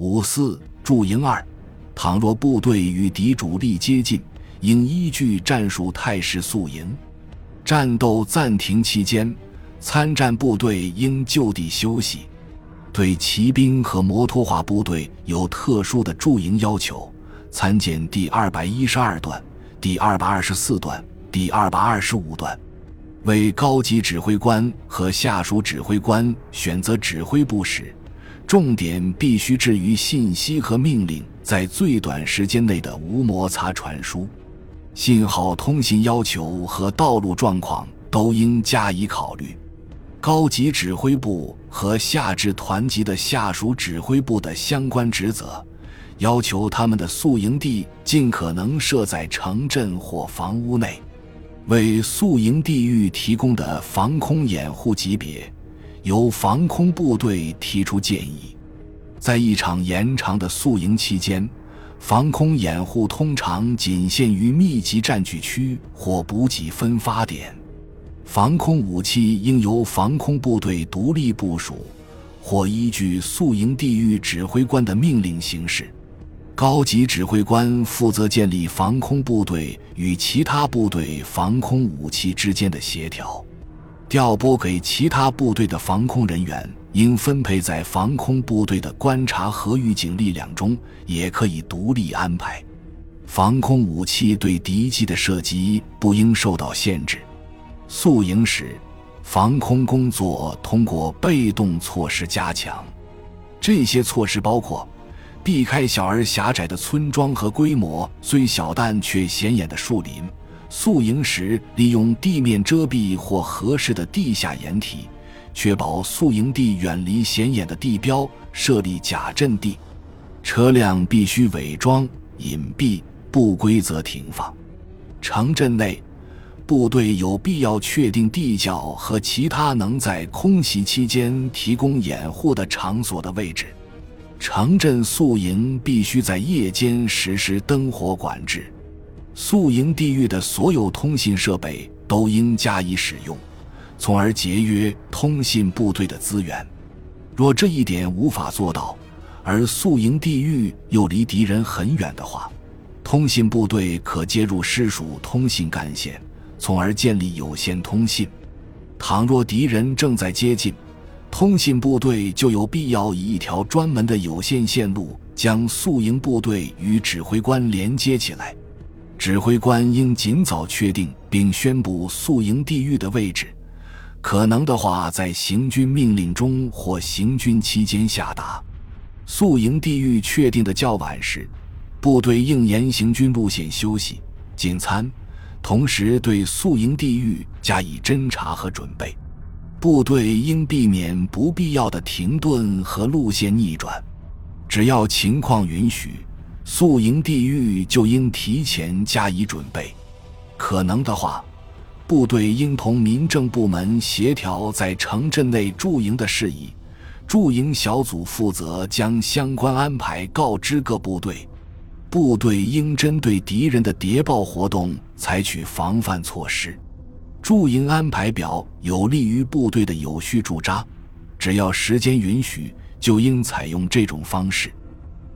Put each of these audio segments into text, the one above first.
五四驻营二，倘若部队与敌主力接近，应依据战术态势宿营。战斗暂停期间，参战部队应就地休息。对骑兵和摩托化部队有特殊的驻营要求，参见第二百一十二段、第二百二十四段、第二百二十五段。为高级指挥官和下属指挥官选择指挥部时，重点必须置于信息和命令在最短时间内的无摩擦传输。信号通信要求和道路状况都应加以考虑。高级指挥部和下至团级的下属指挥部的相关职责，要求他们的宿营地尽可能设在城镇或房屋内。为宿营地域提供的防空掩护级别，由防空部队提出建议。在一场延长的宿营期间。防空掩护通常仅限于密集占据区或补给分发点，防空武器应由防空部队独立部署，或依据宿营地域指挥官的命令行事。高级指挥官负责建立防空部队与其他部队防空武器之间的协调。调拨给其他部队的防空人员应分配在防空部队的观察和预警力量中，也可以独立安排。防空武器对敌机的射击不应受到限制。宿营时，防空工作通过被动措施加强。这些措施包括：避开小而狭窄的村庄和规模虽小但却显眼的树林。宿营时，利用地面遮蔽或合适的地下掩体，确保宿营地远离显眼的地标，设立假阵地。车辆必须伪装、隐蔽、不规则停放。城镇内，部队有必要确定地窖和其他能在空袭期间提供掩护的场所的位置。城镇宿营必须在夜间实施灯火管制。宿营地域的所有通信设备都应加以使用，从而节约通信部队的资源。若这一点无法做到，而宿营地域又离敌人很远的话，通信部队可接入师属通信干线，从而建立有线通信。倘若敌人正在接近，通信部队就有必要以一条专门的有线线路将宿营部队与指挥官连接起来。指挥官应尽早确定并宣布宿营地域的位置，可能的话，在行军命令中或行军期间下达。宿营地域确定的较晚时，部队应沿行军路线休息、进餐，同时对宿营地域加以侦察和准备。部队应避免不必要的停顿和路线逆转，只要情况允许。宿营地域就应提前加以准备，可能的话，部队应同民政部门协调在城镇内驻营的事宜。驻营小组负责将相关安排告知各部队，部队应针对敌人的谍报活动采取防范措施。驻营安排表有利于部队的有序驻扎，只要时间允许，就应采用这种方式。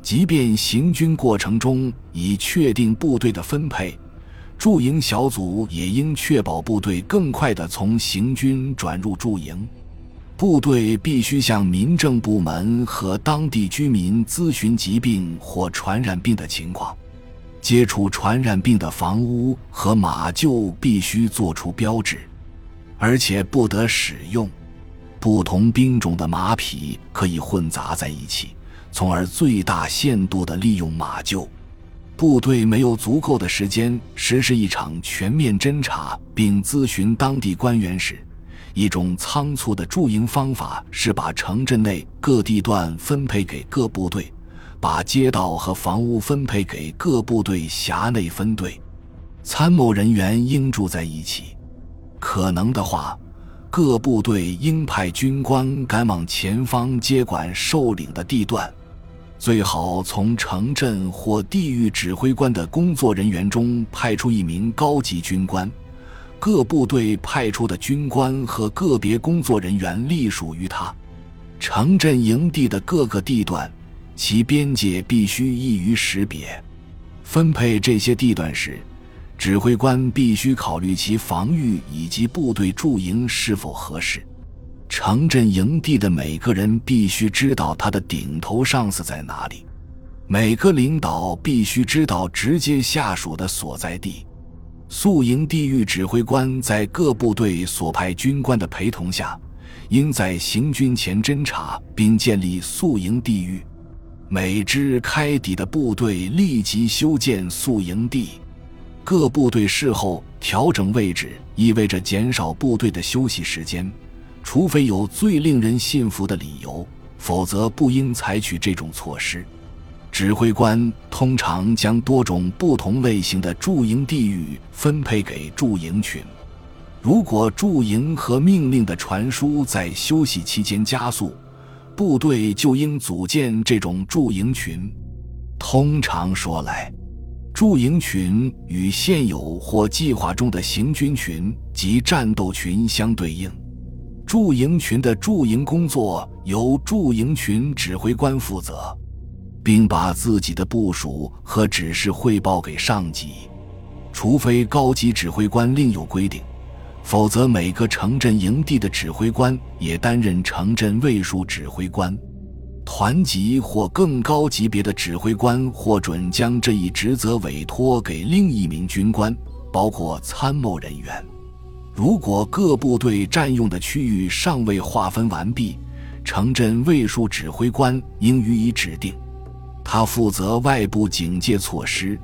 即便行军过程中已确定部队的分配，驻营小组也应确保部队更快地从行军转入驻营。部队必须向民政部门和当地居民咨询疾病或传染病的情况。接触传染病的房屋和马厩必须做出标志，而且不得使用不同兵种的马匹，可以混杂在一起。从而最大限度地利用马厩。部队没有足够的时间实施一场全面侦查并咨询当地官员时，一种仓促的驻营方法是把城镇内各地段分配给各部队，把街道和房屋分配给各部队辖内分队。参谋人员应住在一起。可能的话，各部队应派军官赶往前方接管受领的地段。最好从城镇或地域指挥官的工作人员中派出一名高级军官，各部队派出的军官和个别工作人员隶属于他。城镇营地的各个地段其边界必须易于识别。分配这些地段时，指挥官必须考虑其防御以及部队驻营是否合适。城镇营地的每个人必须知道他的顶头上司在哪里，每个领导必须知道直接下属的所在地。宿营地域指挥官在各部队所派军官的陪同下，应在行军前侦察并建立宿营地域。每支开抵的部队立即修建宿营地。各部队事后调整位置，意味着减少部队的休息时间。除非有最令人信服的理由，否则不应采取这种措施。指挥官通常将多种不同类型的驻营地域分配给驻营群。如果驻营和命令的传输在休息期间加速，部队就应组建这种驻营群。通常说来，驻营群与现有或计划中的行军群及战斗群相对应。驻营群的驻营工作由驻营群指挥官负责，并把自己的部署和指示汇报给上级，除非高级指挥官另有规定，否则每个城镇营地的指挥官也担任城镇卫戍指挥官。团级或更高级别的指挥官获准将这一职责委托给另一名军官，包括参谋人员。如果各部队占用的区域尚未划分完毕，城镇卫戍指挥官应予以指定。他负责外部警戒措施、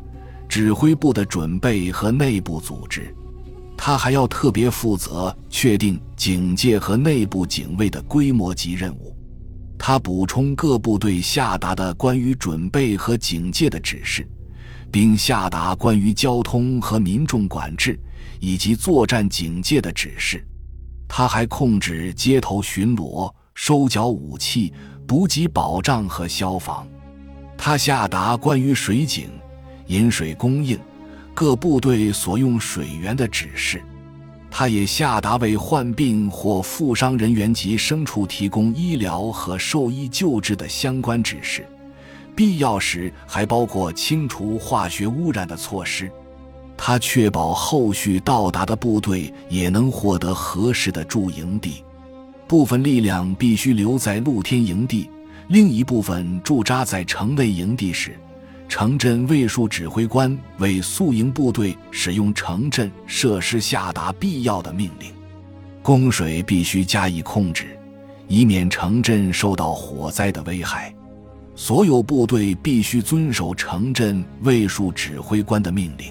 指挥部的准备和内部组织。他还要特别负责确定警戒和内部警卫的规模及任务。他补充各部队下达的关于准备和警戒的指示，并下达关于交通和民众管制。以及作战警戒的指示，他还控制街头巡逻、收缴武器、补给保障和消防。他下达关于水井、饮水供应、各部队所用水源的指示。他也下达为患病或负伤人员及牲畜提供医疗和兽医救治的相关指示，必要时还包括清除化学污染的措施。他确保后续到达的部队也能获得合适的驻营地，部分力量必须留在露天营地，另一部分驻扎在城内营地时，城镇卫戍指挥官为宿营部队使用城镇设施下达必要的命令。供水必须加以控制，以免城镇受到火灾的危害。所有部队必须遵守城镇卫戍指挥官的命令。